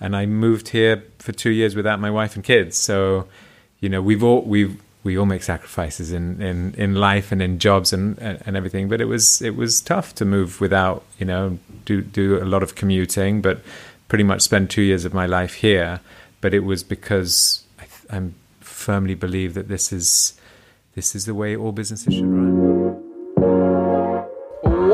and I moved here for two years without my wife and kids. So, you know, we've all we've we all make sacrifices in, in, in life and in jobs and, and everything. But it was it was tough to move without you know do do a lot of commuting, but pretty much spend two years of my life here. But it was because I, I firmly believe that this is this is the way all businesses should run.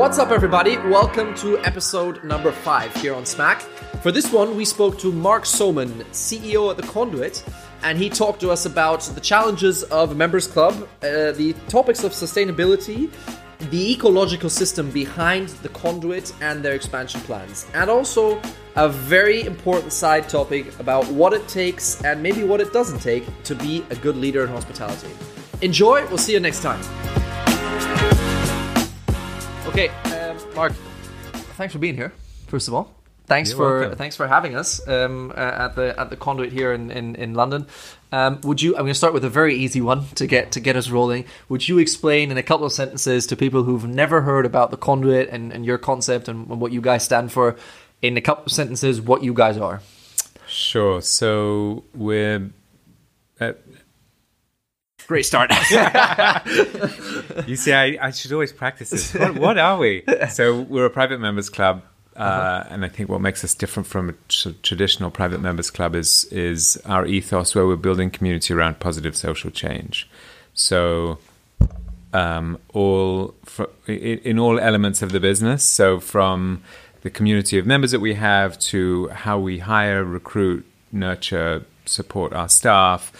What's up, everybody? Welcome to episode number five here on Smack. For this one, we spoke to Mark Soman, CEO at The Conduit, and he talked to us about the challenges of a members club, uh, the topics of sustainability, the ecological system behind The Conduit and their expansion plans, and also a very important side topic about what it takes and maybe what it doesn't take to be a good leader in hospitality. Enjoy, we'll see you next time. Okay, um, Mark, thanks for being here. First of all, thanks You're for welcome. thanks for having us um, uh, at the at the conduit here in in, in London. Um, would you? I'm going to start with a very easy one to get to get us rolling. Would you explain in a couple of sentences to people who've never heard about the conduit and, and your concept and, and what you guys stand for, in a couple of sentences, what you guys are? Sure. So we're Great start. You see, I, I should always practice this. What, what are we? So we're a private members club, uh, and I think what makes us different from a tr- traditional private members club is is our ethos, where we're building community around positive social change. So um, all in all elements of the business. So from the community of members that we have to how we hire, recruit, nurture, support our staff,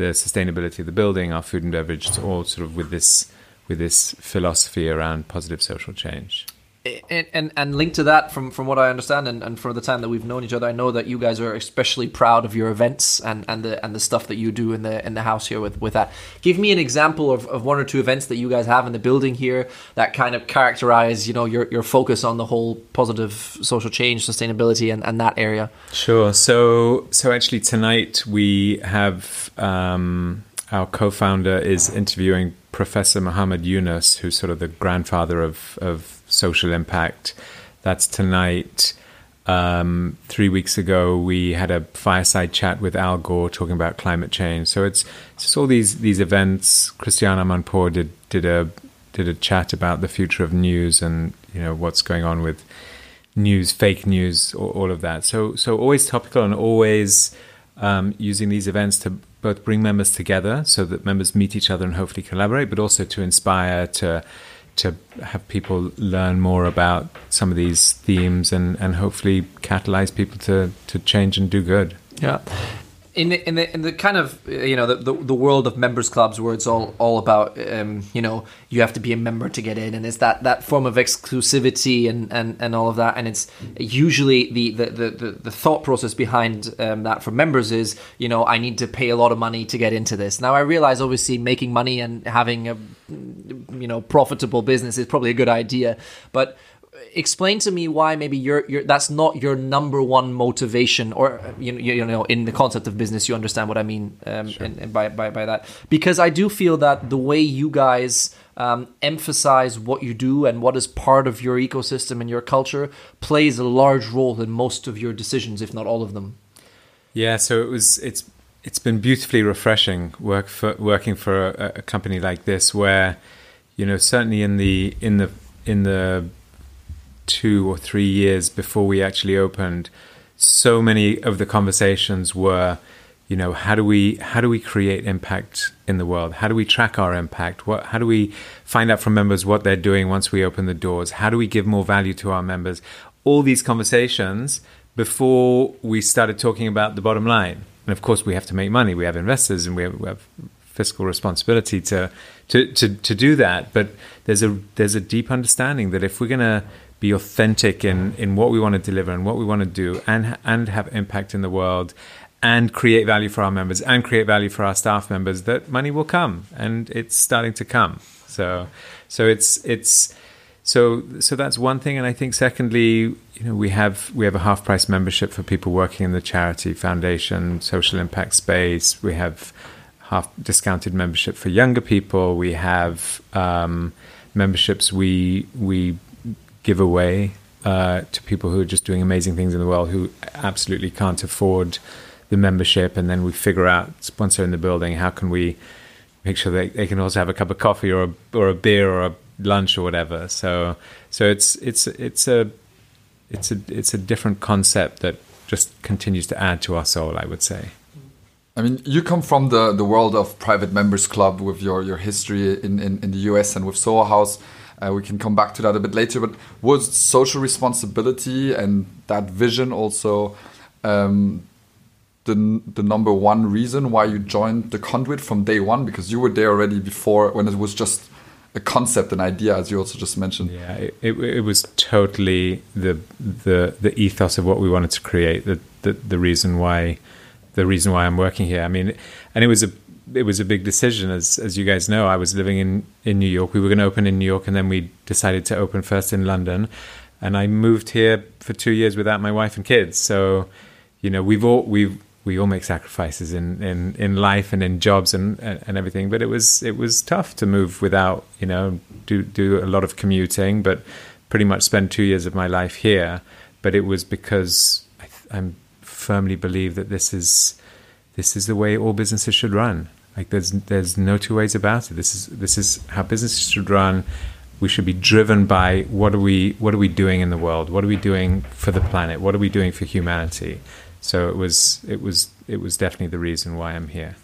the sustainability of the building, our food and beverage. It's all sort of with this with this philosophy around positive social change. And, and and linked to that from from what I understand and, and from the time that we've known each other, I know that you guys are especially proud of your events and, and the and the stuff that you do in the in the house here with, with that. Give me an example of, of one or two events that you guys have in the building here that kind of characterize, you know, your your focus on the whole positive social change, sustainability and, and that area. Sure. So so actually tonight we have um, our co-founder is interviewing Professor Muhammad Yunus, who's sort of the grandfather of of social impact. That's tonight. Um, three weeks ago, we had a fireside chat with Al Gore talking about climate change. So it's, it's just all these these events. Christiane Amanpour did did a did a chat about the future of news and you know what's going on with news, fake news, all, all of that. So so always topical and always um, using these events to both bring members together so that members meet each other and hopefully collaborate, but also to inspire to to have people learn more about some of these themes and, and hopefully catalyze people to, to change and do good. Yeah. In the, in the in the kind of uh, you know the, the, the world of members clubs where it's all all about um, you know you have to be a member to get in and it's that, that form of exclusivity and, and, and all of that and it's usually the the, the, the, thought process behind um, that for members is you know I need to pay a lot of money to get into this. Now I realize obviously making money and having a you know profitable business is probably a good idea but explain to me why maybe you're, you're that's not your number one motivation or you know, you know in the concept of business you understand what i mean um, and, and by, by, by that. Because i do feel that the way you guys um, emphasize what you do and what is part of your ecosystem and your culture plays a large role in most of your decisions if not all of them. Yeah, so it was it's it's been beautifully refreshing work for working for a, a company like this where you know certainly in the in the in the two or three years before we actually opened so many of the conversations were you know how do we how do we create impact in the world? How do we track our impact? What how do we find out from members what they're doing once we open the doors? How do we give more value to our members? All these conversations before we started talking about the bottom line. And of course we have to make money. We have investors and we have, we have fiscal responsibility to, to to to do that. But there's a there's a deep understanding that if we're going to be authentic in in what we want to deliver and what we want to do and and have impact in the world and create value for our members and create value for our staff members that money will come and it's starting to come. So so it's it's so so that's one thing. And i think secondly you know we have we have a half price membership for people working in the charity foundation social impact space. We have half discounted membership for younger people. We have um, memberships we we give away uh, to people who are just doing amazing things in the world who absolutely can't afford the membership, and then we figure out once they're in the building, how can we make sure they, they can also have a cup of coffee or a, or a beer or a lunch or whatever. So so it's it's it's a it's a it's a different concept that just continues to add to our soul. I would say. I mean, you come from the, the world of private members club with your, your history in, in, in the US and with Soho House. Uh, we can come back to that a bit later. But was social responsibility and that vision also um, the the number one reason why you joined the Conduit from day one? Because you were there already before when it was just a concept, an idea, as you also just mentioned. Yeah, it, it, it was totally the the the ethos of what we wanted to create. The the, the reason why the reason why I'm working here. I mean, and it was a it was a big decision, as as you guys know. I was living in in New York. We were going to open in New York, and then we decided to open first in London. And I moved here for two years without my wife and kids. So, you know, we've all we've we all make sacrifices in, in, in life and in jobs and, and everything. But it was it was tough to move without you know do do a lot of commuting, but pretty much spend two years of my life here. But it was because I, I firmly believe that this is this is the way all businesses should run. Like there's there's no two ways about it. This is this is how businesses should run. We should be driven by what are we what are we doing in the world? What are we doing for the planet? What are we doing for humanity? So it was it was it was definitely the reason why I'm here.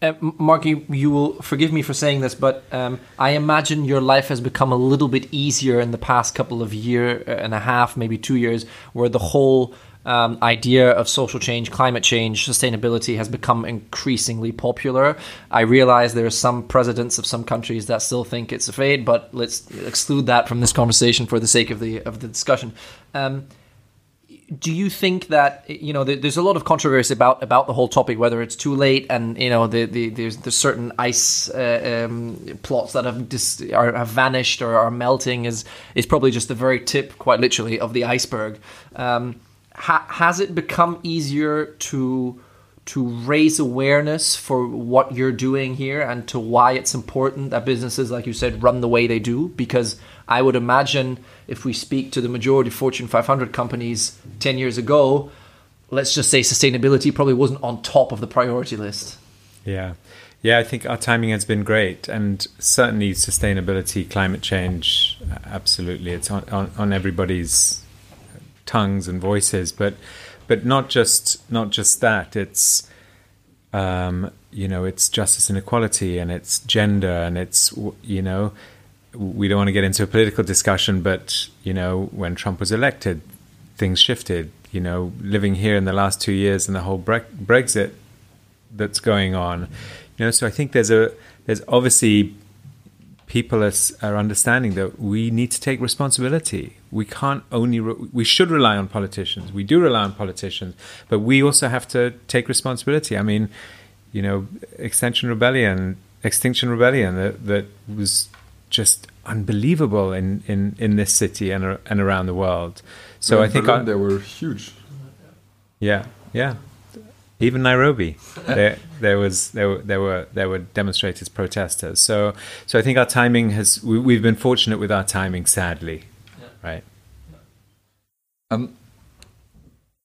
Uh, Mark, you, you, will forgive me for saying this, but um, I imagine your life has become a little bit easier in the past couple of year and a half, maybe two years, where the whole um, idea of social change, climate change, sustainability has become increasingly popular. I realize there are some presidents of some countries that still think it's a fade, but let's exclude that from this conversation for the sake of the of the discussion. Um, do you think that you know there's a lot of controversy about about the whole topic whether it's too late and you know the, the there's there's certain ice uh, um, plots that have dis- are, have vanished or are melting is is probably just the very tip quite literally of the iceberg um, ha- has it become easier to to raise awareness for what you're doing here and to why it's important that businesses like you said run the way they do because I would imagine if we speak to the majority of Fortune 500 companies 10 years ago, let's just say sustainability probably wasn't on top of the priority list. Yeah. Yeah, I think our timing has been great, and certainly sustainability, climate change, absolutely, it's on, on, on everybody's tongues and voices. But but not just not just that. It's um, you know, it's justice and equality, and it's gender, and it's you know, we don't want to get into a political discussion, but you know, when Trump was elected, things shifted. You know, living here in the last two years and the whole bre- Brexit that's going on. You know, so I think there's a there's obviously people are, uh, are understanding that we need to take responsibility. We can't only re- we should rely on politicians. We do rely on politicians, but we also have to take responsibility. I mean, you know, Extinction Rebellion, Extinction Rebellion that that was just unbelievable in, in, in this city and and around the world. So I think Berlin, I, they were huge. Yeah, yeah. Even Nairobi, there there was there were there were there were demonstrators, protesters. So so I think our timing has we, have been fortunate with our timing. Sadly, yeah. right. Um,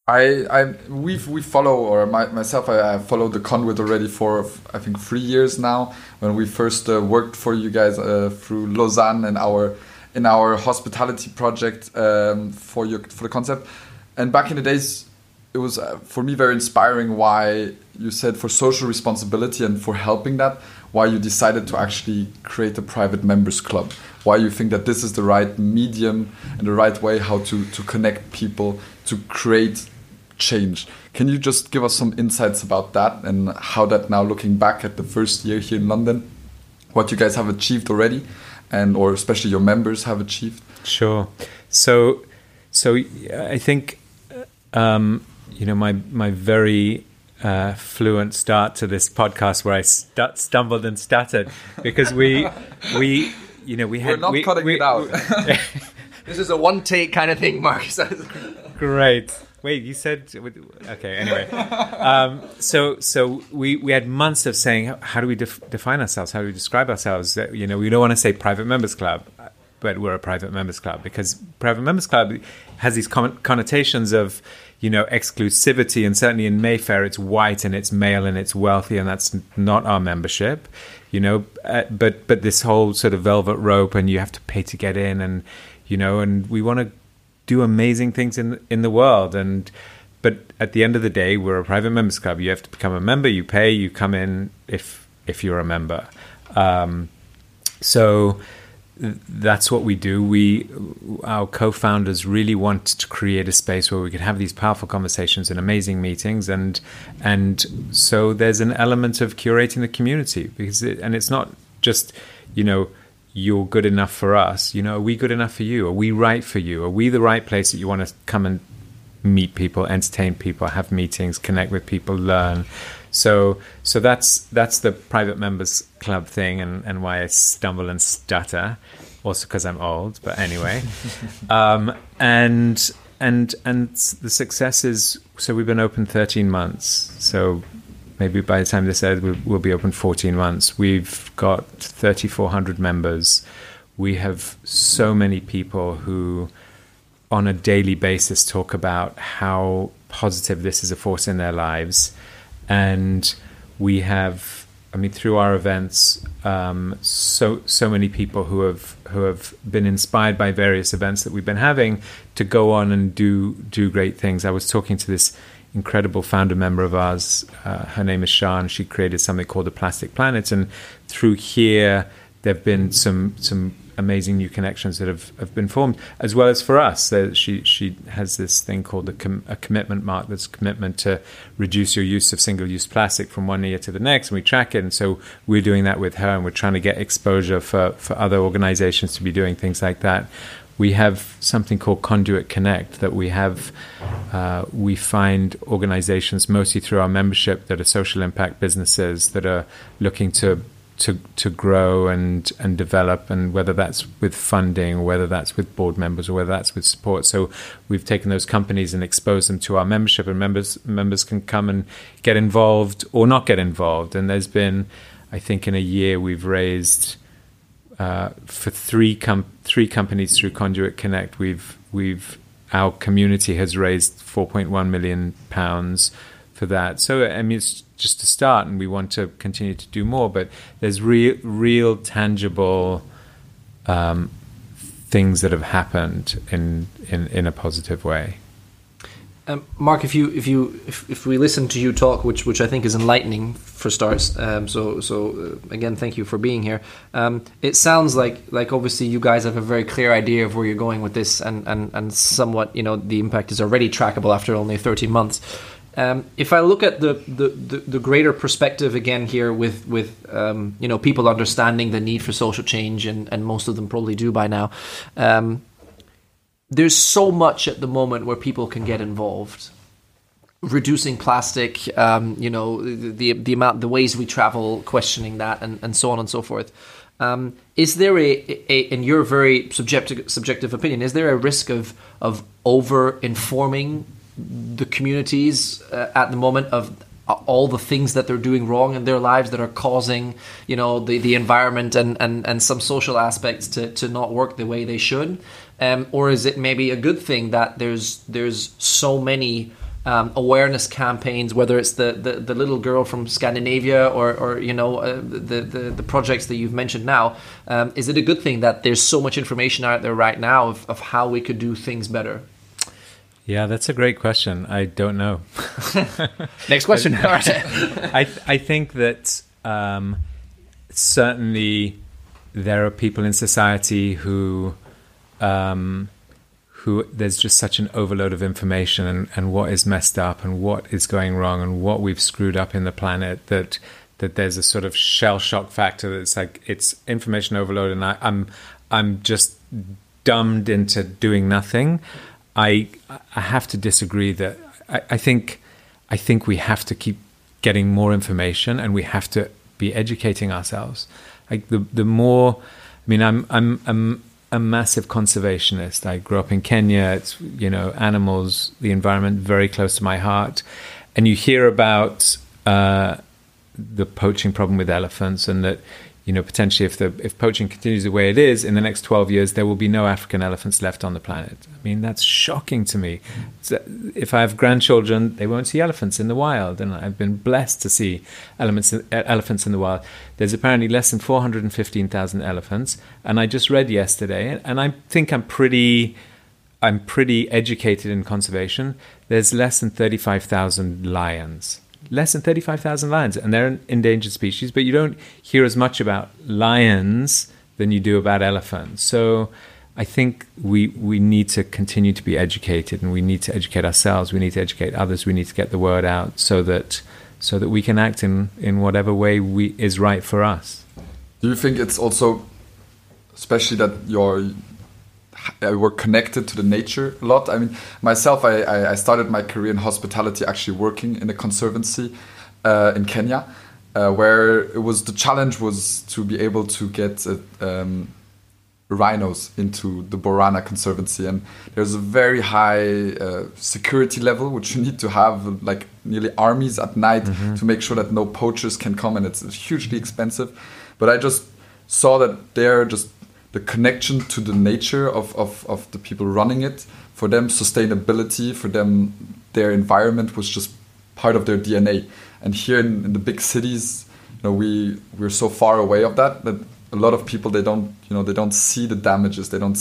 I, I we we follow or my, myself I, I followed the conduit already for I think three years now when we first uh, worked for you guys uh, through Lausanne and our in our hospitality project um, for your for the concept and back in the days it was uh, for me very inspiring why you said for social responsibility and for helping that why you decided to actually create a private members club why you think that this is the right medium and the right way how to to connect people to create change. Can you just give us some insights about that and how that now looking back at the first year here in London, what you guys have achieved already, and or especially your members have achieved? Sure. So, so I think um, you know my my very uh, fluent start to this podcast where I st stumbled and stuttered because we we you know we had we're not we, cutting we, it out. this is a one take kind of thing, Marcus. Great. Wait, you said okay. Anyway, um, so so we we had months of saying how do we def- define ourselves? How do we describe ourselves? You know, we don't want to say private members club, but but we're a private members club because private members club has these con- connotations of you know exclusivity and certainly in mayfair it's white and it's male and it's wealthy and that's not our membership you know uh, but but this whole sort of velvet rope and you have to pay to get in and you know and we want to do amazing things in in the world. And but at the end of the day we're a private members club. You have to become a member you pay you come in if if you're a member. Um, so that's what we do. We, our co-founders, really want to create a space where we can have these powerful conversations and amazing meetings, and and so there's an element of curating the community because, it, and it's not just you know you're good enough for us. You know, are we good enough for you? Are we right for you? Are we the right place that you want to come and meet people, entertain people, have meetings, connect with people, learn? So so that's that's the private members club thing, and, and why I stumble and stutter, also because I'm old. But anyway, um, and and and the success is so we've been open 13 months. So maybe by the time this airs, we'll be open 14 months. We've got 3,400 members. We have so many people who, on a daily basis, talk about how positive this is a force in their lives and we have I mean, through our events, um, so so many people who have who have been inspired by various events that we've been having to go on and do do great things. I was talking to this incredible founder member of ours. Uh, her name is Sian. She created something called the Plastic Planet, and through here, there've been some some amazing new connections that have, have been formed, as well as for us. Uh, she she has this thing called a, com- a commitment mark. That's a commitment to reduce your use of single use plastic from one year to the next, and we track it. And so we're doing that with her, and we're trying to get exposure for for other organizations to be doing things like that. We have something called Conduit Connect that we have. Uh, we find organizations mostly through our membership that are social impact businesses that are looking to to to grow and and develop and whether that's with funding or whether that's with board members or whether that's with support. So we've taken those companies and exposed them to our membership and members members can come and get involved or not get involved. And there's been I think in a year we've raised uh, for three com- three companies through Conduit Connect we've we've our community has raised 4.1 million pounds for that so I mean it's just to start, and we want to continue to do more. But there's real, real tangible um, things that have happened in, in, in a positive way. Um, Mark, if you if you if, if we listen to you talk, which which I think is enlightening for starts. Um, so so uh, again, thank you for being here. Um, it sounds like like obviously you guys have a very clear idea of where you're going with this, and and and somewhat you know the impact is already trackable after only 13 months. Um, if I look at the, the, the, the, greater perspective again here with with um, you know people understanding the need for social change and, and most of them probably do by now, um, there's so much at the moment where people can get involved. Reducing plastic, um, you know the, the, amount, the ways we travel, questioning that, and, and so on and so forth. Um, is there a, a, in your very subjective subjective opinion, is there a risk of of over informing the communities uh, at the moment of all the things that they're doing wrong in their lives that are causing you know the, the environment and, and, and some social aspects to, to not work the way they should. Um, or is it maybe a good thing that there's there's so many um, awareness campaigns whether it's the, the, the, little girl from Scandinavia or, or you know uh, the, the, the projects that you've mentioned now um, is it a good thing that there's so much information out there right now of, of how we could do things better yeah, that's a great question. I don't know. Next question. I I think that um, certainly there are people in society who um, who there's just such an overload of information and, and what is messed up and what is going wrong and what we've screwed up in the planet that that there's a sort of shell shock factor that's like it's information overload and I, I'm I'm just dumbed into doing nothing. I I have to disagree that I, I think I think we have to keep getting more information and we have to be educating ourselves. Like the the more I mean I'm I'm I'm a massive conservationist. I grew up in Kenya. It's you know animals, the environment, very close to my heart. And you hear about uh, the poaching problem with elephants, and that you know, potentially if the if poaching continues the way it is in the next 12 years, there will be no African elephants left on the planet. I mean, that's shocking to me. So if I have grandchildren, they won't see elephants in the wild, and I've been blessed to see elements, elephants in the wild. There's apparently less than 415,000 elephants, and I just read yesterday, and I think I'm pretty. I'm pretty educated in conservation. There's less than 35,000 lions less than 35,000 lions, and they're an endangered species, but you don't hear as much about lions than you do about elephants. So I think we, we need to continue to be educated, and we need to educate ourselves, we need to educate others, we need to get the word out so that, so that we can act in, in whatever way we, is right for us. Do you think it's also, especially that you're we're connected to the nature a lot. I mean, myself, I, I started my career in hospitality, actually working in a conservancy uh, in Kenya, uh, where it was the challenge was to be able to get uh, um, rhinos into the Borana Conservancy, and there's a very high uh, security level which you need to have, like nearly armies at night mm -hmm. to make sure that no poachers can come, and it's hugely expensive. But I just saw that they're just the connection to the nature of, of, of the people running it. For them, sustainability, for them, their environment was just part of their DNA. And here in, in the big cities, you know, we we're so far away of that that a lot of people they don't you know they don't see the damages. They don't.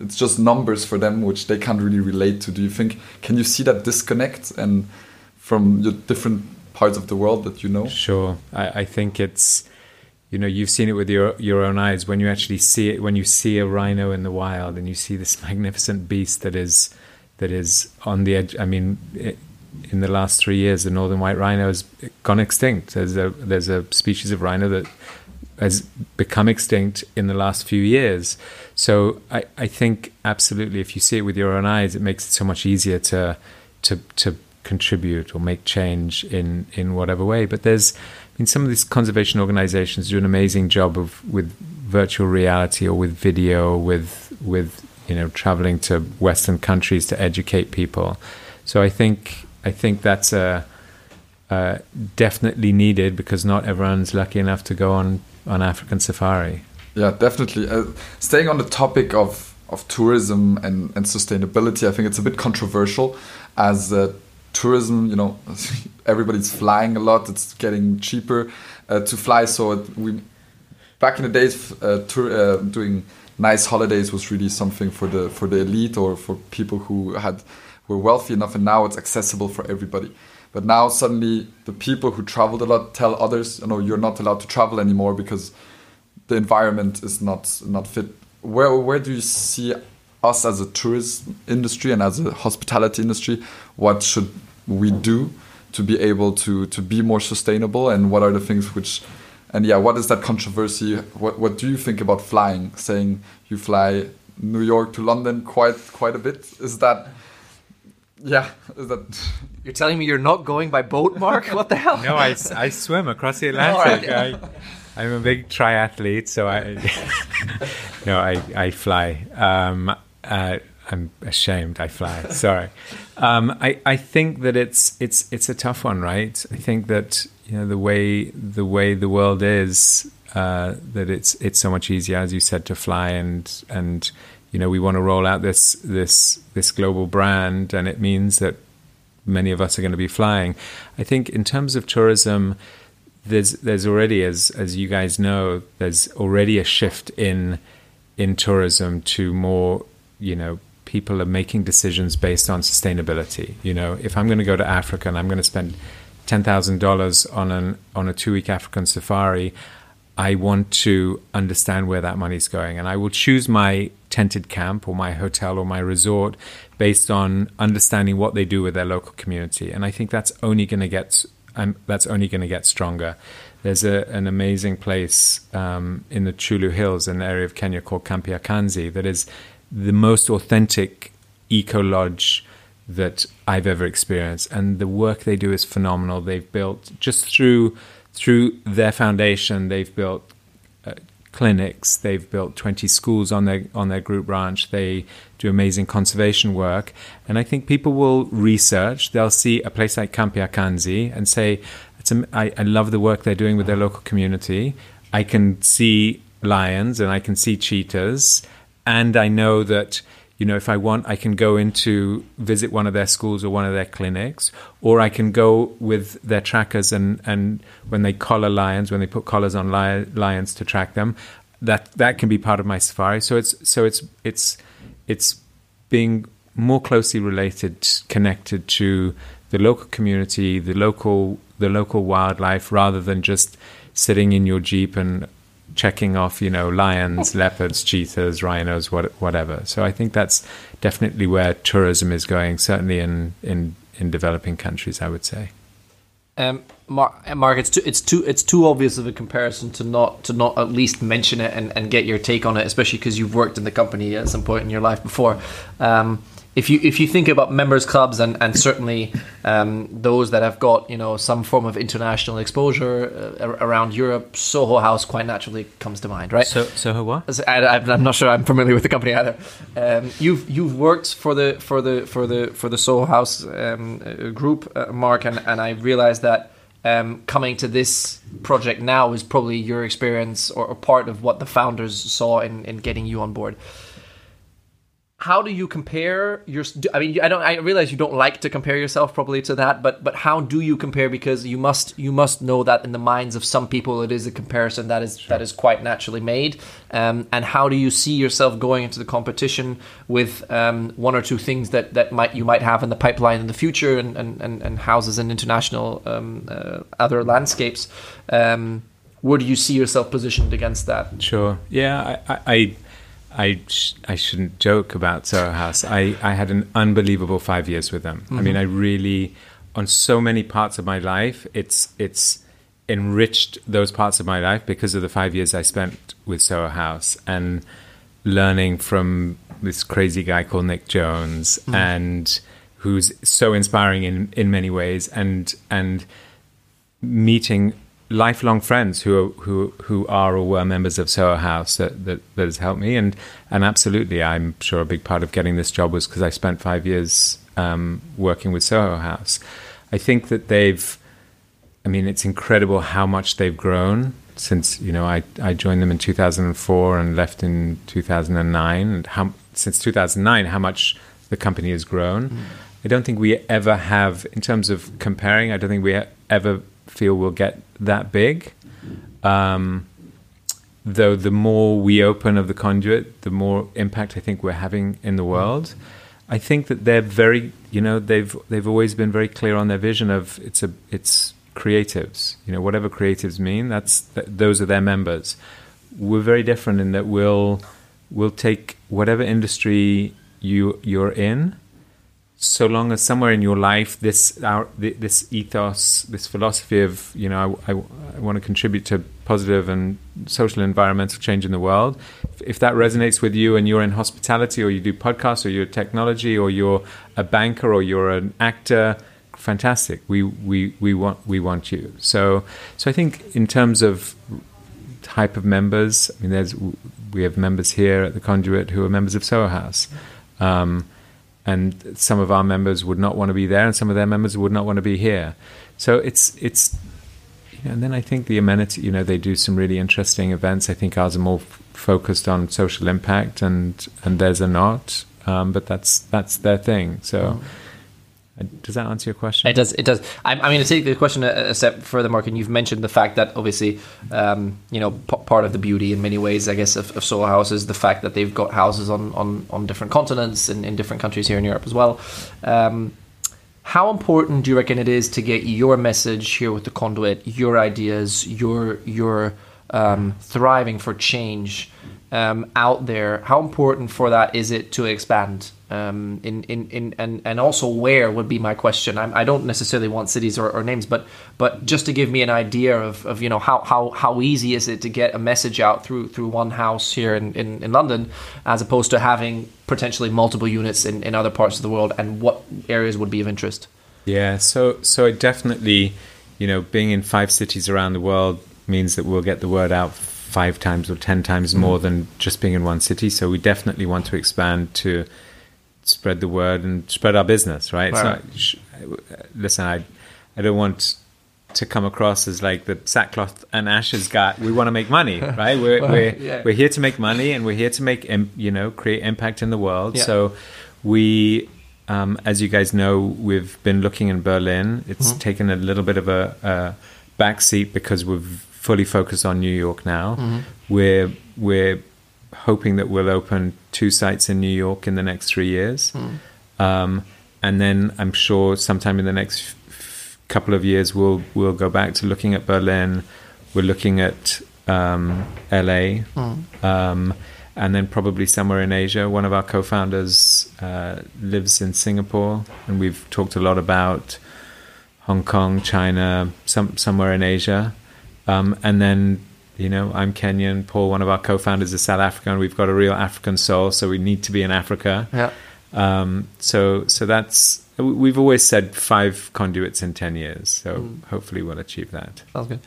It's just numbers for them which they can't really relate to. Do you think? Can you see that disconnect and from your different parts of the world that you know? Sure, I, I think it's you know you've seen it with your your own eyes. When you actually see it when you see a rhino in the wild and you see this magnificent beast that is that is on the edge i mean it, in the last 3 years the northern white rhino has gone extinct. There's a there's a species of rhino that has become extinct in the last few years. So i i think absolutely if you see it with your own eyes it makes it so much easier to to to contribute or make change in in whatever way. But there's I mean, some of these conservation organizations do an amazing job of with virtual reality or with video, with with you know traveling to Western countries to educate people. So I think I think that's a, uh, definitely needed because not everyone's lucky enough to go on on African safari. Yeah, definitely. Uh, staying on the topic of of tourism and, and sustainability, I think it's a bit controversial as uh, tourism, you know, everybody's flying a lot. It's getting cheaper uh, to fly. So it, we back in the days, uh, tour, uh, doing nice holidays was really something for the for the elite or for people who had were wealthy enough. And now it's accessible for everybody. But now suddenly the people who traveled a lot tell others, you know, you're not allowed to travel anymore because the environment is not not fit. Where where do you see us as a tourism industry and as a hospitality industry, what should we do to be able to to be more sustainable, and what are the things which, and yeah, what is that controversy? What what do you think about flying? Saying you fly New York to London quite quite a bit. Is that yeah, is that you're telling me you're not going by boat, Mark? What the hell? No, I, I swim across the Atlantic. Right. I, I'm a big triathlete, so I no, I I fly. Um, uh, I'm ashamed. I fly. Sorry. Um, I I think that it's it's it's a tough one, right? I think that you know the way the way the world is uh, that it's it's so much easier, as you said, to fly and and you know we want to roll out this this this global brand, and it means that many of us are going to be flying. I think in terms of tourism, there's there's already as as you guys know, there's already a shift in in tourism to more you know people are making decisions based on sustainability. You know, if I'm going to go to Africa and I'm going to spend ten thousand dollars on an on a two week African safari, I want to understand where that money's going, and I will choose my tented camp or my hotel or my resort based on understanding what they do with their local community. And I think that's only going to get um, that's only going to get stronger. There's a, an amazing place um, in the Chyulu Hills, an area of Kenya called Kampi ya Kanzi, that is the most authentic eco lodge that I've ever experienced, and the work they do is phenomenal. They've built just through through their foundation, they've built uh, clinics, they've built twenty schools on their on their group ranch. They do amazing conservation work, and I think people will research. They'll see a place like ya and say, I love the work they're doing with their local community. I can see lions and I can see cheetahs, and I know that you know if I want, I can go into visit one of their schools or one of their clinics, or I can go with their trackers and and when they collar lions, when they put collars on li- lions to track them, that that can be part of my safari. So it's so it's it's it's being more closely related, connected to the local community, the local the local wildlife, rather than just sitting in your jeep and checking off, you know, lions, leopards, cheetahs, rhinos, what, whatever. So I think that's definitely where tourism is going. Certainly in in in developing countries, I would say. Um, Mark, Mark, it's too it's too it's too obvious of a comparison to not to not at least mention it and, and get your take on it, especially because you've worked in the company at some point in your life before. Um, if you if you think about members clubs and and certainly um, those that have got you know some form of international exposure uh, around Europe, Soho House quite naturally comes to mind, right? So Soho what? I, am not sure I'm familiar with the company either. Um, you've you've worked for the for the for the for the Soho House um, uh, group, uh, Mark, and and I realized that. Um, coming to this project now is probably your experience or, or part of what the founders saw in, in getting you on board how do you compare your i mean i don't i realize you don't like to compare yourself probably to that but but how do you compare? Because you must you must know that in the minds of some people it is a comparison that is sure. that is quite naturally made. Um, and how do you see yourself going into the competition with um, one or two things that that might you might have in the pipeline in the future and and, and, and houses and international um, uh, other landscapes? Um, where do you see yourself positioned against that? Sure. Yeah i, I I sh- I shouldn't joke about Soho House. I, I had an unbelievable five years with them. Mm-hmm. I mean, I really, on so many parts of my life, it's it's enriched those parts of my life because of the five years I spent with Soho House and learning from this crazy guy called Nick Jones mm. and who's so inspiring in in many ways and and meeting lifelong friends who are, who who are or were members of Soho House that, that, that has helped me and and absolutely I'm sure a big part of getting this job was because I spent five years um, working with Soho House. I think that they've I mean it's incredible how much they've grown since you know I, I joined them in 2004 and left in 2009 and how since 2009 how much the company has grown. Mm. I don't think we ever have in terms of comparing I don't think we ever feel will get that big. Um, though the more we open of the conduit, the more impact I think we're having in the world. I think that they're very, you know, they've they've always been very clear on their vision of it's a it's creatives. You know, whatever creatives mean, that's those are their members. We're very different in that we'll we'll take whatever industry you you're in so long as somewhere in your life this our this ethos this philosophy of you know I, I, I, want to contribute to positive and social environmental change in the world if, that resonates with you and you're in hospitality or you do podcasts or you're technology or you're a banker or you're an actor fantastic. We we we want we want you. So so I think in terms of type of members I mean there's we have members here at the conduit who are members of Soho House. Um, and some of our members would not want to be there, and some of their members would not want to be here. So it's it's, you know, and then I think the amenity, you know, they do some really interesting events. I think ours are more f- focused on social impact, and and theirs are not. Um, but that's that's their thing. So. Mm. Does that answer your question? It does. It does. I'm, I'm going to take the question a, a, step further, Mark. And you've mentioned the fact that obviously, um, you know, p- part of the beauty in many ways, I guess, of, of Soho House is the fact that they've got houses on on, on different continents and in different countries here in Europe as well. Um, how important do you reckon it is to get your message here with the conduit, your ideas, your your um, thriving for change um, out there? How important for that is it to expand? Um, in, in, in and, and also where would be my question. I'm, I do not necessarily want cities or, or, names, but but just to give me an idea of, of you know how, how, how easy is it to get a message out through through one house here in, in, in London, as opposed to having potentially multiple units in, in other parts of the world, and what areas would be of interest? Yeah, so so definitely, you know, being in five cities around the world means that we'll get the word out five times or ten times more mm. than just being in one city. So we definitely want to expand to spread the word and spread our business. Right? right. So, listen, I I don't want to come across as like the sackcloth and ashes guy. We want to make money, right? We're we're, yeah. we're here to make money, and we're here to make you know create impact in the world. Yeah. So we. Um, as you guys know, we've been looking in Berlin. It's Mm-hmm. taken a little bit of a, a backseat because we've fully focused on New York now. Mm-hmm. We're we're hoping that we'll open two sites in New York in the next three years, Hmm. um, and then I'm sure sometime in the next f- f- couple of years we'll we'll go back to looking at Berlin. We're looking at um, LA, Hmm. um, and then probably somewhere in Asia. One of our co-founders uh, lives in Singapore, and we've talked a lot about Hong Kong, China, some somewhere in Asia, um, and then you know I'm Kenyan. Paul, one of our co-founders, is South African. We've got a real African soul, so we need to be in Africa. Yeah. Um, so so that's we've always said five conduits in ten years. So hopefully we'll achieve that. Sounds good.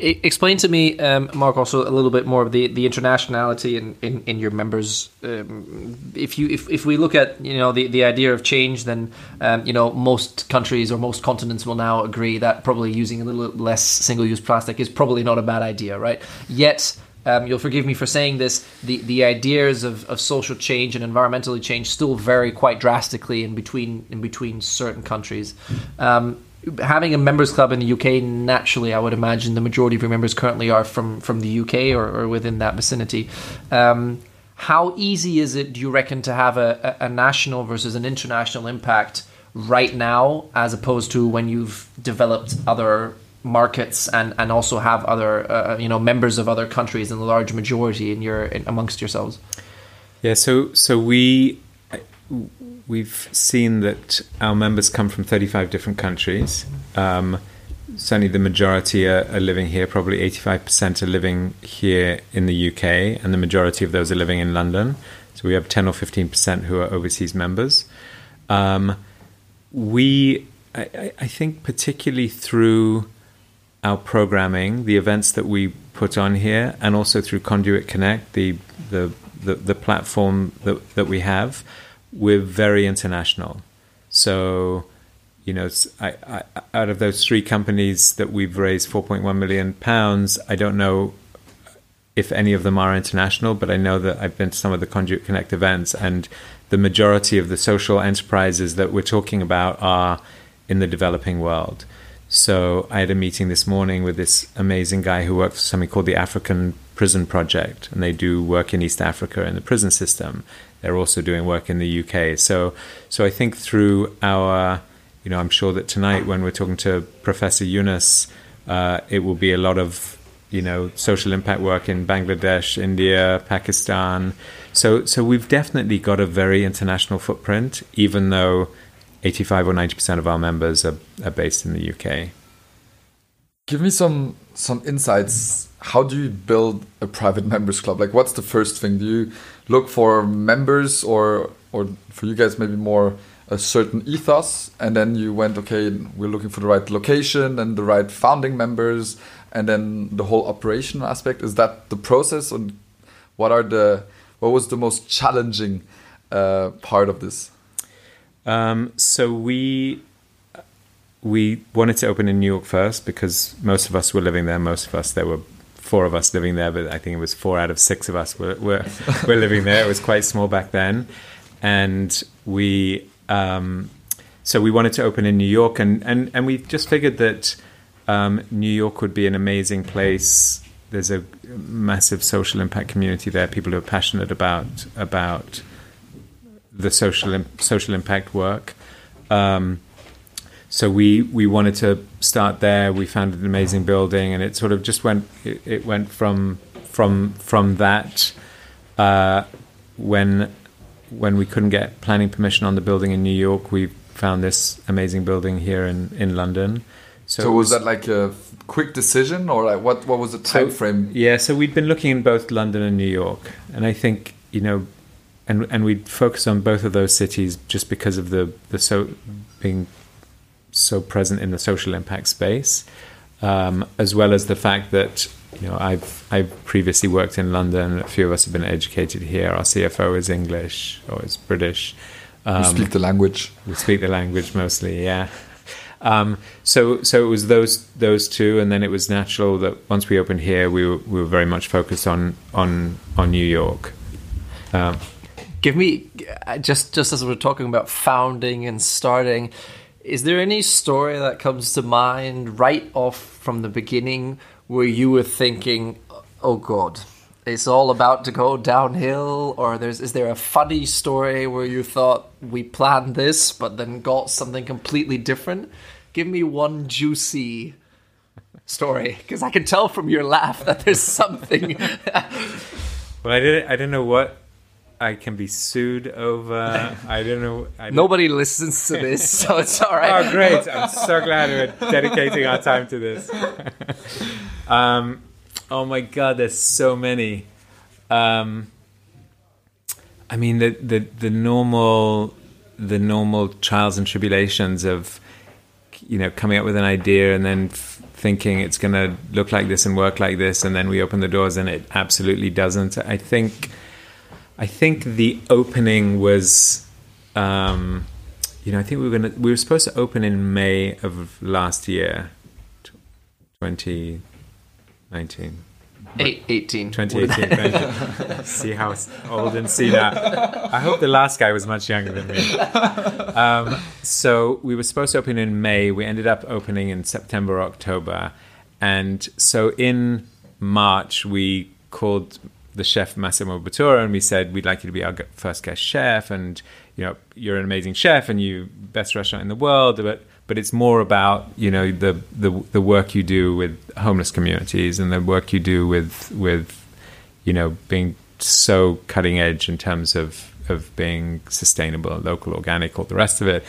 I, explain to me, um, Mark, also a little bit more of the, the internationality in, in, in your members. Um, if you if, if we look at you know the, the idea of change, then um, you know most countries or most continents will now agree that probably using a little less single use plastic is probably not a bad idea, right? Yet. Um, you'll forgive me for saying this. The the ideas of, of social change and environmentally change still vary quite drastically in between in between certain countries. Um, having a members club in the UK, naturally, I would imagine the majority of your members currently are from from the UK or, or within that vicinity. Um, how easy is it, do you reckon, to have a, a, a national versus an international impact right now, as opposed to when you've developed other markets and, and also have other uh, you know members of other countries in the large majority in your in, amongst yourselves? Yeah, so so we we've seen that our members come from 35 different countries. Um, certainly, the majority are, are living here. Probably 85% are living here in the UK, and the majority of those are living in London. So we have 10 or 15% who are overseas members. Um, we, I- I think, particularly through our programming, the events that we put on here, and also through Conduit Connect, the the the, the platform that that we have, we're very international. So, you know, I, I, out of those three companies that we've raised 4.1 million pounds, I don't know if any of them are international, but I know that I've been to some of the Conduit Connect events, and the majority of the social enterprises that we're talking about are in the developing world. So I had a meeting this morning with this amazing guy who works for something called the African Prison Project, and they do work in East Africa in the prison system. They're also doing work in the UK. So, so I think through our, you know, I'm sure that tonight when we're talking to Professor Yunus, uh, it will be a lot of you know social impact work in Bangladesh, India, Pakistan. So so we've definitely got a very international footprint, even though 85 or 90 percent of our members are, are based in the UK. Give me some some insights. How do you build a private members club? Like, what's the first thing? Do you look for members, or or for you guys maybe more a certain ethos, and then you went, okay, we're looking for the right location and the right founding members, and then the whole operational aspect. Is that the process, and what are the what was the most challenging uh, part of this? Um, so we we wanted to open in New York first because most of us were living there. Most of us there were four of us living there, but I think it was four out of six of us were were, were living there. It was quite small back then, and we um, so we wanted to open in New York, and and and we just figured that um, New York would be an amazing place. There's a massive social impact community there. People who are passionate about about the social im- social impact work. Um, so we we wanted to start there. We found an amazing building, and it sort of just went. It, it went from from from that uh, when when we couldn't get planning permission on the building in New York, we found this amazing building here in in London. So, it was that like a quick decision, or like what what was the time so, frame? Yeah, so we'd been looking in both London and New York, and I think you know, and and we'd focus on both of those cities just because of the the so being so present in the social impact space, um, as well as the fact that you know I've I've previously worked in London. A few of us have been educated here. Our CFO is English or is British. you speak the language. We speak the language mostly, yeah. Um, so so it was those those two, and then it was natural that once we opened here, we were, we were very much focused on on on New York. Um, Give me uh, just just as we're talking about founding and starting. Is there any story that comes to mind right off from the beginning where you were thinking, "Oh God, it's all about to go downhill," or there's is there a funny story where you thought we planned this but then got something completely different? Give me one juicy story because I can tell from your laugh that there's something. well, I didn't I didn't know what I can be sued over. I don't know. I don't Nobody listens to this, so it's all right. Oh, great! I'm so glad we're dedicating our time to this. um, oh my God, there's so many. Um, I mean, the, the the normal the normal trials and tribulations of you know coming up with an idea and then f- thinking it's going to look like this and work like this, and then we open the doors and it absolutely doesn't. I think. I think the opening was, um, you know, I think we were gonna we were supposed to open in May of last year, twenty nineteen. Eight, 18. 2018. see how old and see that. I hope the last guy was much younger than me. Um, so we were supposed to open in May. We ended up opening in September, October, and so in March we called the chef Massimo Bottura and we said we'd like you to be our first guest chef and you know you're an amazing chef and you best restaurant in the world but but it's more about you know the the the work you do with homeless communities and the work you do with with you know being so cutting edge in terms of of being sustainable local organic all the rest of it.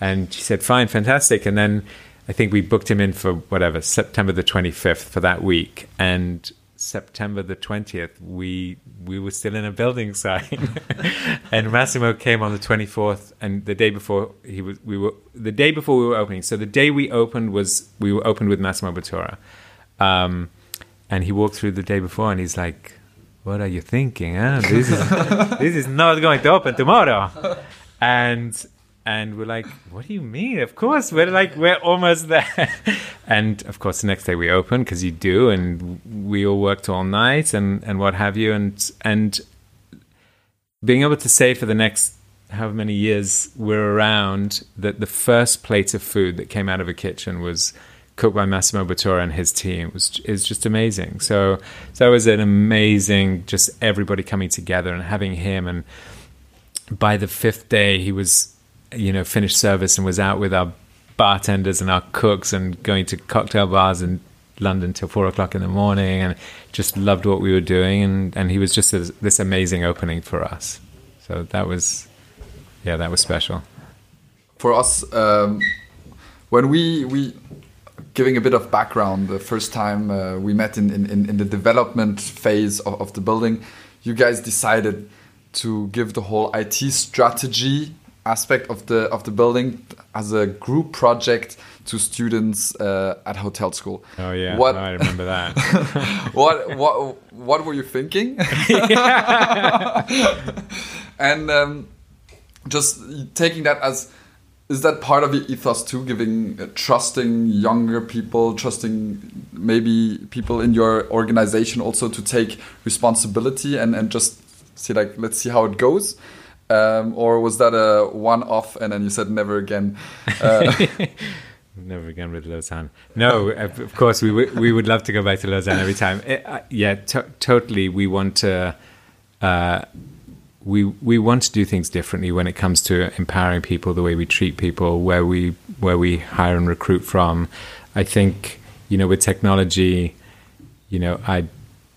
And she said fine fantastic. And then I think we booked him in for whatever September the 25th for that week. And September the 20th, we we were still in a building site, and Massimo came on the 24th, and the day before he was we were the day before we were opening. So the day we opened was we were opened with Massimo Bottura, um, and he walked through the day before, and he's like, "What are you thinking? Huh? This is this is not going to open tomorrow," and and we're like, "What do you mean? Of course, we're like we're almost there." and of course, the next day we open because you do, and we all worked all night and and what have you, and and being able to say for the next however many years we're around that the first plate of food that came out of a kitchen was cooked by Massimo Bottura and his team was is just amazing. So so it was an amazing just everybody coming together and having him and by the fifth day he was you know finished service and was out with our bartenders and our cooks and going to cocktail bars in London till four o'clock in the morning and just loved what we were doing and, and he was just this, this amazing opening for us. So that was yeah, that was special. For us, um, when we we giving a bit of background, the first time uh, we met in, in, in the development phase of, of the building, you guys decided to give the whole IT strategy aspect of the of the building as a group project to students uh, at hotel school. Oh yeah, what I remember that. what what what were you thinking? and um, just taking that as is that part of your ethos too giving uh, trusting younger people trusting maybe people in your organization also to take responsibility and and just see like let's see how it goes um, or was that a one-off and then you said never again uh, Never again with Lausanne. No, of course we would we would love to go back to Lausanne every time. It, uh, yeah, to- totally. We want to. Uh, we we want to do things differently when it comes to empowering people, the way we treat people, where we where we hire and recruit from. I think you know with technology, you know I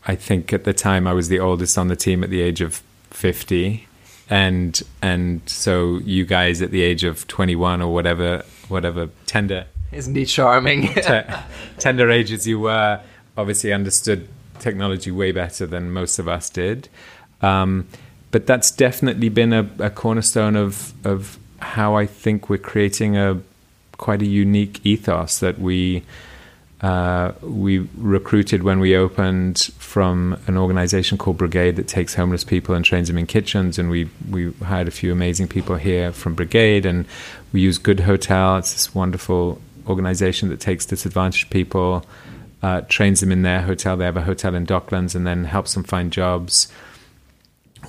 I think at the time I was the oldest on the team at the age of fifty, and and so you guys at the age of twenty one or whatever whatever tender Isn't he charming? te- tender age as you were, obviously understood technology way better than most of us did. Um, but that's definitely been a, a cornerstone of of how I think we're creating a quite a unique ethos that we uh, we recruited when we opened from an organization called Brigade that takes homeless people and trains them in kitchens, and we we hired a few amazing people here from Brigade, and we use Good Hotel. It's this wonderful organization that takes disadvantaged people, uh, trains them in their hotel. They have a hotel in Docklands, and then helps them find jobs.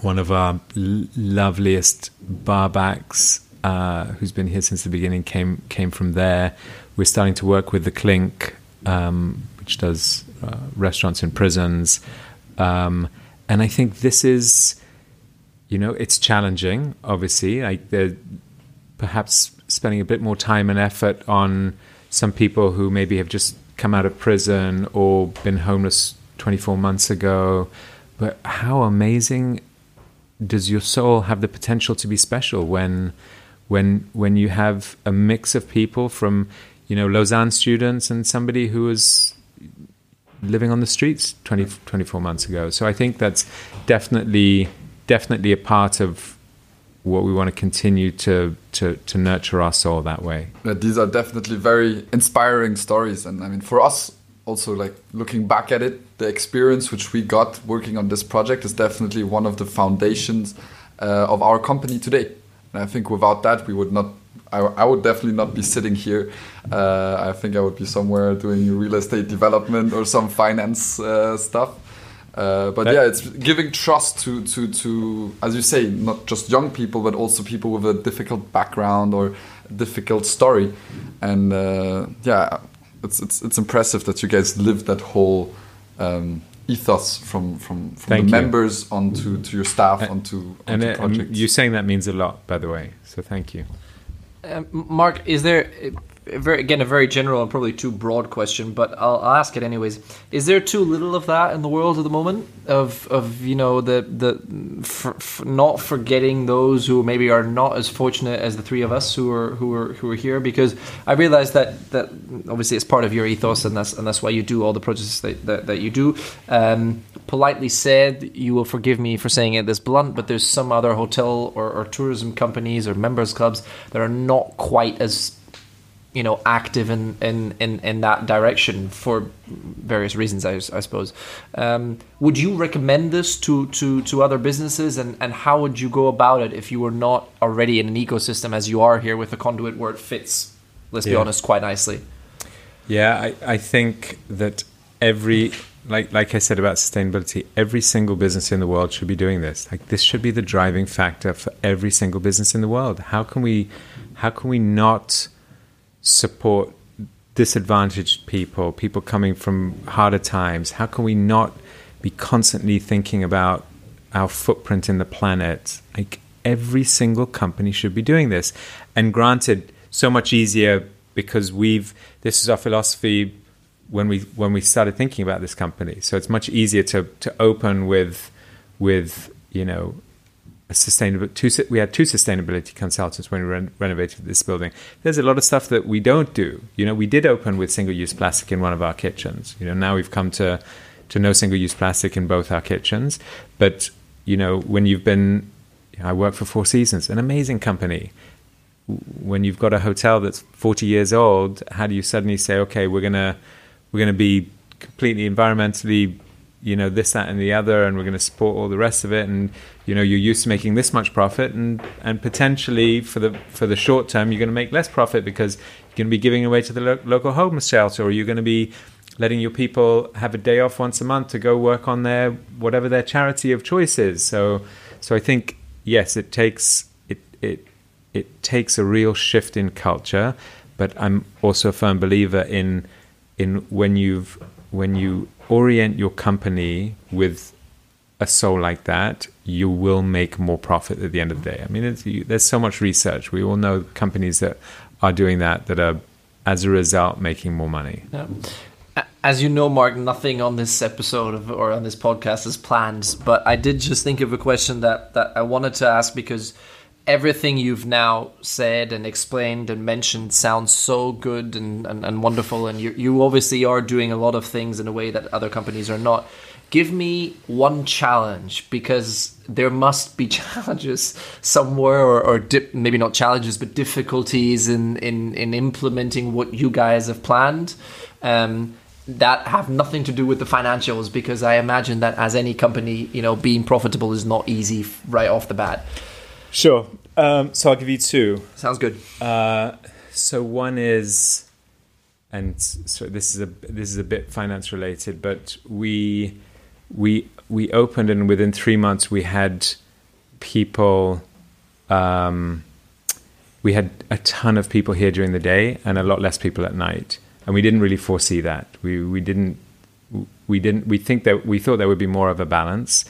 One of our l- loveliest barbacks, uh, who's been here since the beginning, came came from there. We're starting to work with the Clink, um, which does uh, restaurants in prisons, um, and I think this is, you know, it's challenging. Obviously, like they're perhaps spending a bit more time and effort on some people who maybe have just come out of prison or been homeless 24 months ago. But how amazing does your soul have the potential to be special when when when you have a mix of people from you know Lausanne students and somebody who was living on the streets 20, 24 months ago. So I think that's definitely definitely a part of what we want to continue to to to nurture our soul that way. These are definitely very inspiring stories, and I mean for us also like looking back at it, the experience which we got working on this project is definitely one of the foundations uh, of our company today. And I think without that, we would not. I, I would definitely not be sitting here. Uh, I think I would be somewhere doing real estate development or some finance uh, stuff. Uh, but That- yeah, it's giving trust to, to, to, as you say, not just young people, but also people with a difficult background or difficult story. And uh, yeah, it's, it's, it's impressive that you guys live that whole um, ethos from, from, from Thank the you. members onto to your staff, And- onto, And onto it, um, projects. you saying that means a lot, by the way. So thank you. Um, Mark, is there a very, again a very general and probably too broad question, but I'll, I'll ask it anyways. Is there too little of that in the world at the moment? Of of you know the the for, for not forgetting those who maybe are not as fortunate as the three of us who are who are who are here because I realize that that obviously it's part of your ethos and that's and that's why you do all the projects that that, that you do. Um, politely said, you will forgive me for saying it this blunt, but there's some other hotel or, or tourism companies or members clubs that are not quite as you know active in in in, in that direction for various reasons I, I suppose um, would you recommend this to to to other businesses and and how would you go about it if you were not already in an ecosystem as you are here with the conduit where it fits let's be honest quite nicely Yeah, I, I think that every like like I said about sustainability, every single business in the world should be doing this. Like this should be the driving factor for every single business in the world. How can we how can we not support disadvantaged people, people coming from harder times? How can we not be constantly thinking about our footprint in the planet? Like every single company should be doing this. And granted, so much easier because we've this is our philosophy when we when we started thinking about this company. So it's much easier to to open with with you know sustainable two we had two sustainability consultants when we ren- renovated this building. There's a lot of stuff that we don't do. You know we did open with single use plastic in one of our kitchens. You know now we've come to to no single use plastic in both our kitchens. But you know when you've been I work for Four Seasons an amazing company. When you've got a hotel that's 40 years old how do you suddenly say okay we're going to we're going to be completely environmentally you know this that and the other and we're going to support all the rest of it and you know you're used to making this much profit and and potentially for the for the short term you're going to make less profit because you're going to be giving away to the lo- local homeless shelter or you're going to be letting your people have a day off once a month to go work on their whatever their charity of choice is. So so i think yes it takes it it it takes a real shift in culture but i'm also a firm believer in in when you've when you orient your company with a soul like that, you will make more profit at the end of the day. I mean, you, there's so much research. We all know companies that are doing that that are, as a result, making more money. Yeah. As you know, Mark, nothing on this episode of, or on this podcast is planned, but I did just think of a question that, that I wanted to ask because everything you've now said and explained and mentioned sounds so good and, and, and wonderful, and you, you obviously are doing a lot of things in a way that other companies are not. Give me one challenge because there must be challenges somewhere, or, or dip, maybe not challenges, but difficulties in, in, in implementing what you guys have planned. Um, that have nothing to do with the financials because I imagine that as any company, you know, being profitable is not easy right off the bat. Sure. Um, so I'll give you two. Sounds good. Uh, so one is and so this is a this is a bit finance related, but we we we opened and within three months we had people. Um, we had a ton of people here during the day and a lot less people at night, and we didn't really foresee that. We we didn't we didn't we think that we thought there would be more of a balance,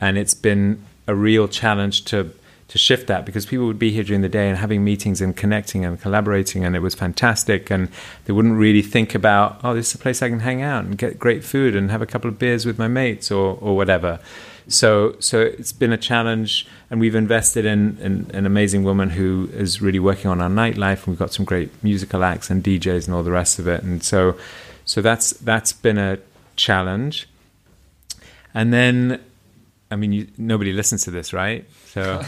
and it's been a real challenge to to shift that because people would be here during the day and having meetings and connecting and collaborating and it was fantastic. And they wouldn't really think about oh this is a place I can hang out and get great food and have a couple of beers with my mates or or whatever. So so it's been a challenge and we've invested in, in an amazing woman who is really working on our nightlife and we've got some great musical acts and DJs and all the rest of it. And so so that's that's been a challenge. And then I mean, you, nobody listens to this, right? So,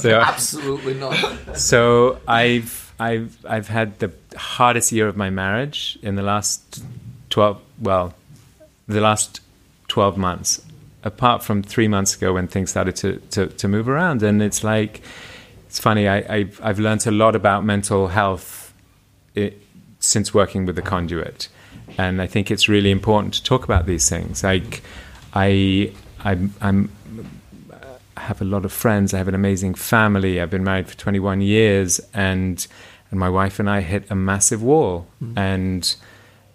so absolutely not. So I've I've I've had the hardest year of my marriage in the last twelve. Well, the last twelve months, apart from three months ago when things started to to, to move around, and it's like it's funny. I, I've I've learned a lot about mental health it, since working with the conduit, and I think it's really important to talk about these things. Like I I'm, I'm have a lot of friends. I have an amazing family. I've been married for 21 years, and and my wife and I hit a massive wall, mm. and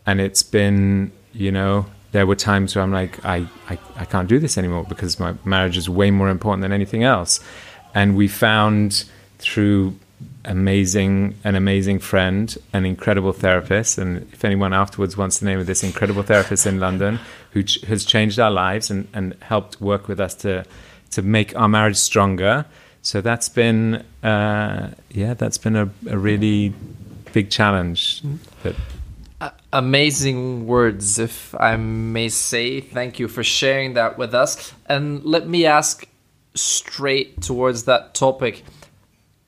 and it's been you know there were times where I'm like I, I I can't do this anymore because my marriage is way more important than anything else, and we found through amazing an amazing friend an incredible therapist and if anyone afterwards wants the name of this incredible therapist in london who ch- has changed our lives and, and helped work with us to to make our marriage stronger. So that's been uh, yeah that's been a, a really big challenge uh, amazing words if i may say. Thank you for sharing that with us. And let me ask straight towards that topic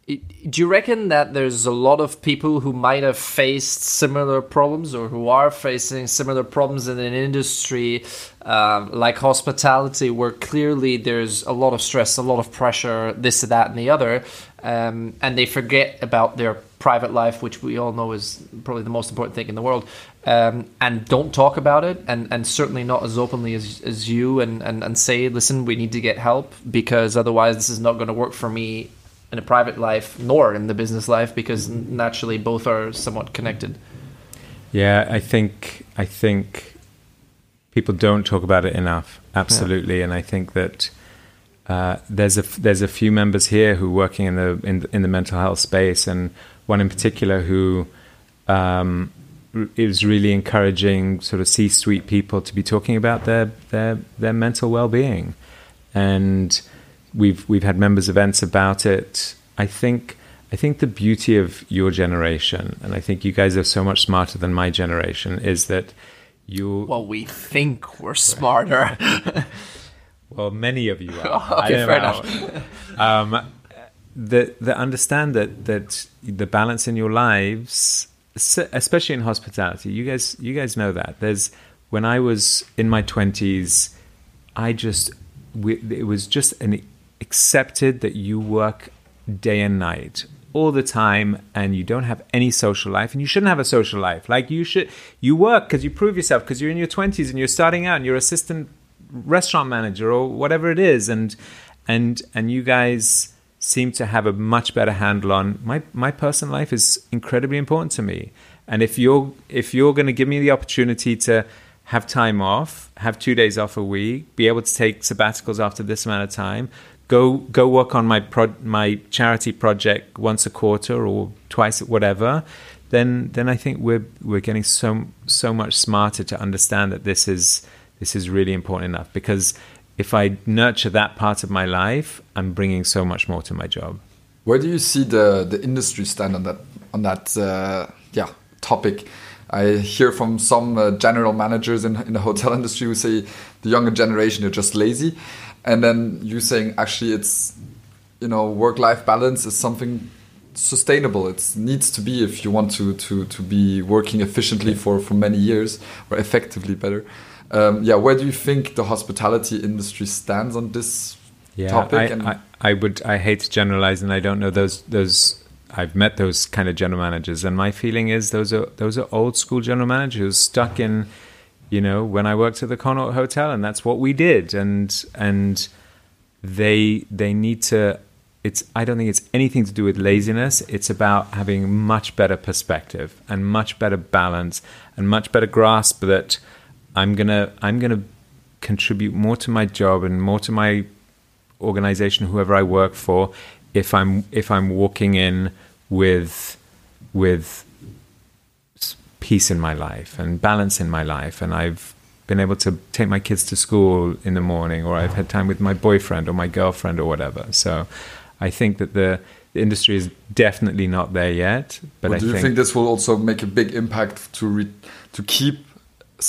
do you reckon that there's a lot of people who might have faced similar problems or who are facing similar problems in an industry uh, like hospitality where clearly there's a lot of stress a lot of pressure this that and the other um, and they forget about their private life which we all know is probably the most important thing in the world um, and don't talk about it and, and certainly not as openly as, as you and, and, and say listen we need to get help because otherwise this is not going to work for me in a private life nor in the business life because naturally both are somewhat connected. Yeah, I think I think people don't talk about it enough. Absolutely, yeah. and I think that uh, there's a there's a few members here who are working in the in, in the mental health space, and one in particular who um, is really encouraging sort of C-suite people to be talking about their their their mental well-being, and we've we've had members events about it. I think I think the beauty of your generation, and I think you guys are so much smarter than my generation, is that you. Well, we think we're smarter. well, many of you are. okay, fair enough. um, that that understand that that the balance in your lives, especially in hospitality, you guys you guys know that. There's when I was in my twenties, I just we, it was just an accepted that you work day and night all the time and you don't have any social life and you shouldn't have a social life. Like you should you work because you prove yourself because you're in your 20s and you're starting out and you're assistant restaurant manager or whatever it is and and and you guys seem to have a much better handle on my my personal life is incredibly important to me. And if you're if you're going to give me the opportunity to have time off, have two days off a week, be able to take sabbaticals after this amount of time, go go work on my pro- my charity project once a quarter or twice whatever then then I think we're we're getting so so much smarter to understand that this is this is really important enough because if I nurture that part of my life I'm bringing so much more to my job. Where do you see the the industry stand on that on that uh, yeah topic? I hear from some uh, general managers in, in the hotel industry who say the younger generation are just lazy and then you saying actually it's you know work life balance is something sustainable. It needs to be if you want to to to be working efficiently for for many years or effectively better. Um, yeah where do you think the hospitality industry stands on this yeah, topic? I, I, I would I hate to generalize and I don't know those those I've met those kind of general managers, and my feeling is those are those are old school general managers stuck in, you know, when I worked at the Connaught Hotel, and that's what we did, and and they they need to. It's I don't think it's anything to do with laziness. It's about having much better perspective and much better balance and much better grasp that I'm gonna I'm gonna contribute more to my job and more to my organization, whoever I work for, if I'm if I'm walking in with with peace in my life and balance in my life, and I've been able to take my kids to school in the morning, or I've had time with my boyfriend or my girlfriend or whatever. So, I think that the, the industry is definitely not there yet. But well, I do you think, think this will also make a big impact to re to keep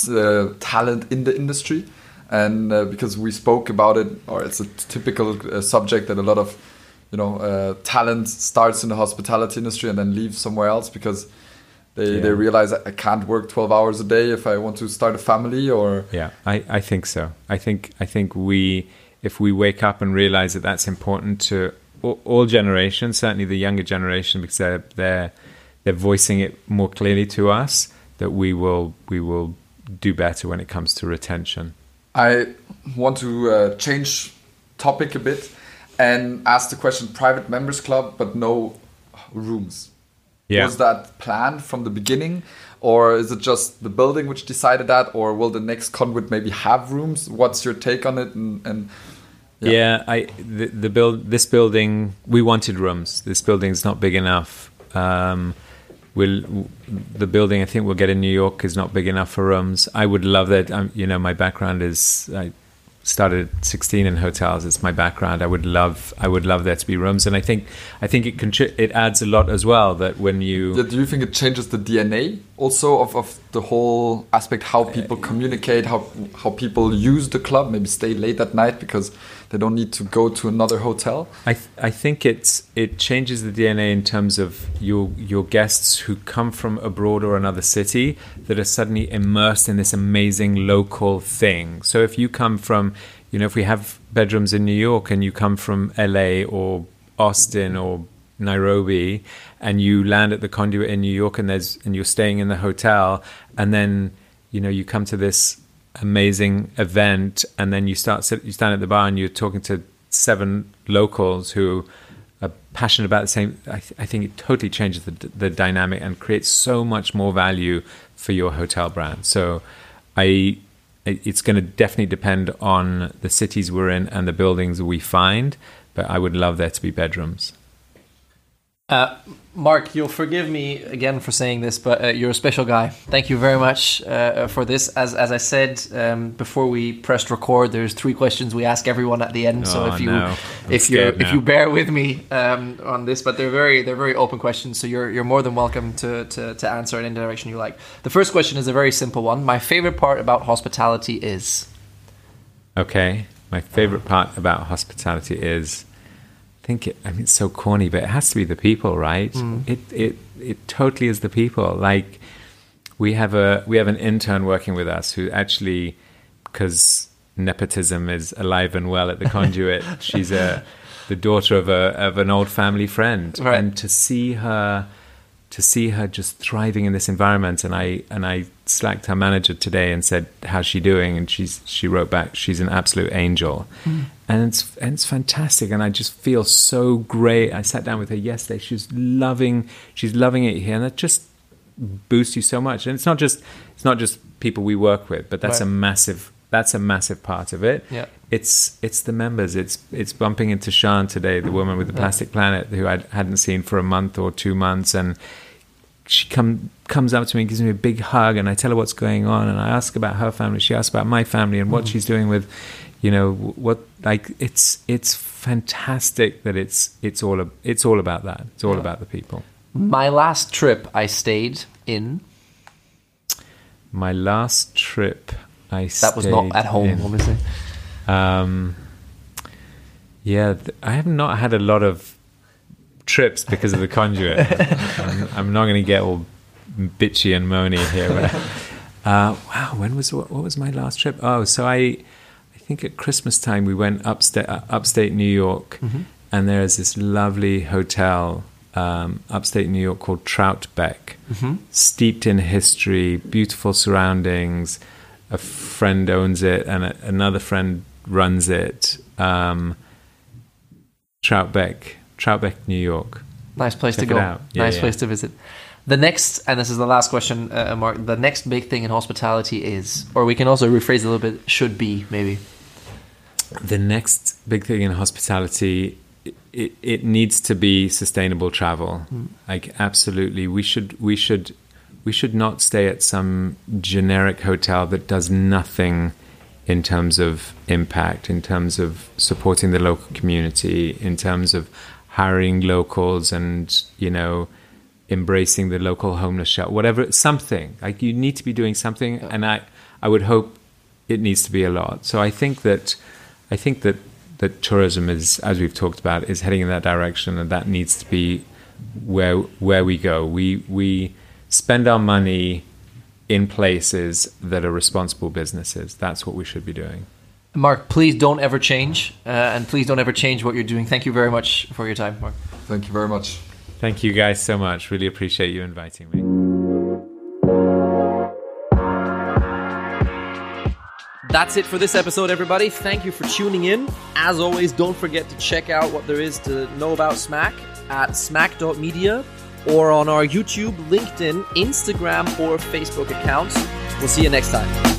uh, talent in the industry? And uh, because we spoke about it, or it's a typical uh, subject that a lot of you know uh, talent starts in the hospitality industry and then leaves somewhere else because they, Yeah. they realize I can't work 12 hours a day if I want to start a family or Yeah, I, I think so. I think I think we if we wake up and realize that that's important to all, all generations, certainly the younger generation, because they're they're they're voicing it more clearly to us, that we will we will do better when it comes to retention. I want to uh, change topic a bit and ask the question private members club but no rooms. Yeah. Was that planned from the beginning or is it just the building which decided that or will the next conduit maybe have rooms? What's your take on it and, and Yeah, Yeah. I the, the build this building we wanted rooms. This building is not big enough. Um, we'll the building I think we'll get in New York is not big enough for rooms. I would love that. Um, you know, my background is I started at 16 in hotels. It's my background. I would love I would love there to be rooms, and I think I think it contri- it adds a lot as well. That when you do you think it changes the DNA also of, of the whole aspect how people uh, communicate, how how people use the club, maybe stay late at night because they don't need to go to another hotel? I th- I think it's it changes the DNA in terms of your your guests who come from abroad or another city that are suddenly immersed in this amazing local thing. So if you come from, you know, if we have bedrooms in New York and you come from LA or Austin or Nairobi and you land at the conduit in New York and there's and you're staying in the hotel and then you know you come to this amazing event and then you start you stand at the bar and you're talking to seven locals who are passionate about the same I, th- I think it totally changes the, the dynamic and creates so much more value for your hotel brand. So I it's going to definitely depend on the cities we're in and the buildings we find but I would love there to be bedrooms Uh, Mark, you'll forgive me again for saying this, but uh, you're a special guy. Thank you very much uh, for this. As as I said um, before we pressed record, there's three questions we ask everyone at the end. so Oh, if you no. If you if you bear with me um, on this, but they're very they're very open questions. So you're you're more than welcome to, to to answer in any direction you like. The first question is a very simple one. My favorite part about hospitality is. Okay. My favorite part about hospitality is, think it, I mean, it's so corny, but it has to be the people, right? Mm. It, it, it totally is the people. Like we have a, we have an intern working with us who actually, because nepotism is alive and well at the conduit, she's a, the daughter of a, of an old family friend. Right. And to see her, to see her just thriving in this environment and I and I slacked her manager today and said how's she doing and she's she wrote back she's an absolute angel mm. And it's and it's fantastic. And I just feel so great. I sat down with her yesterday. She's loving she's loving it here. And that just boosts you so much. And it's not just it's not just people we work with but that's Right. a massive that's a massive part of it. Yeah. it's it's the members. It's it's bumping into Sian today, the woman with the plastic planet, who I hadn't seen for a month or two months, and she come comes up to me and gives me a big hug, and I tell her what's going on, and I ask about her family. She asks about my family and what mm. she's doing with, you know, what like it's it's fantastic that it's it's all a- it's all about that. It's all about the people. My last trip, I stayed in. My last trip, I That was not at home, in- obviously. Um, yeah, th- I have not had a lot of trips because of the conduit. I'm, I'm not going to get all bitchy and moany here. But, uh, wow, when was what, what was my last trip? Oh, so I think at Christmas time we went upstate uh, upstate New York, and there is this lovely hotel um, upstate New York called Troutbeck, steeped in history, beautiful surroundings. A friend owns it, and a, another friend runs it. Um, Troutbeck, Troutbeck, New York. Nice place Check to go. Yeah, nice yeah. place to visit. The next, and this is the last question, uh, Mark. The next big thing in hospitality is, or we can also rephrase a little bit, should be maybe. The next big thing in hospitality it, it needs to be sustainable travel. Hmm. Like absolutely. We should we should we should not stay at some generic hotel that does nothing in terms of impact in terms of supporting the local community in terms of hiring locals and you know embracing the local homeless shelter whatever something. Like you need to be doing something and i i would hope it needs to be a lot. So i think that I think that that tourism is, as we've talked about, is heading in that direction, and that needs to be where where we go. We we spend our money in places that are responsible businesses. That's what we should be doing. Mark, please don't ever change, uh, and please don't ever change what you're doing. Thank you very much for your time, Mark. Thank you very much. Thank you guys so much. Really appreciate you inviting me. That's it for this episode, everybody. Thank you for tuning in. As always, don't forget to check out what there is to know about Smack at smack.media or on our YouTube, LinkedIn, Instagram, or Facebook accounts. We'll see you next time.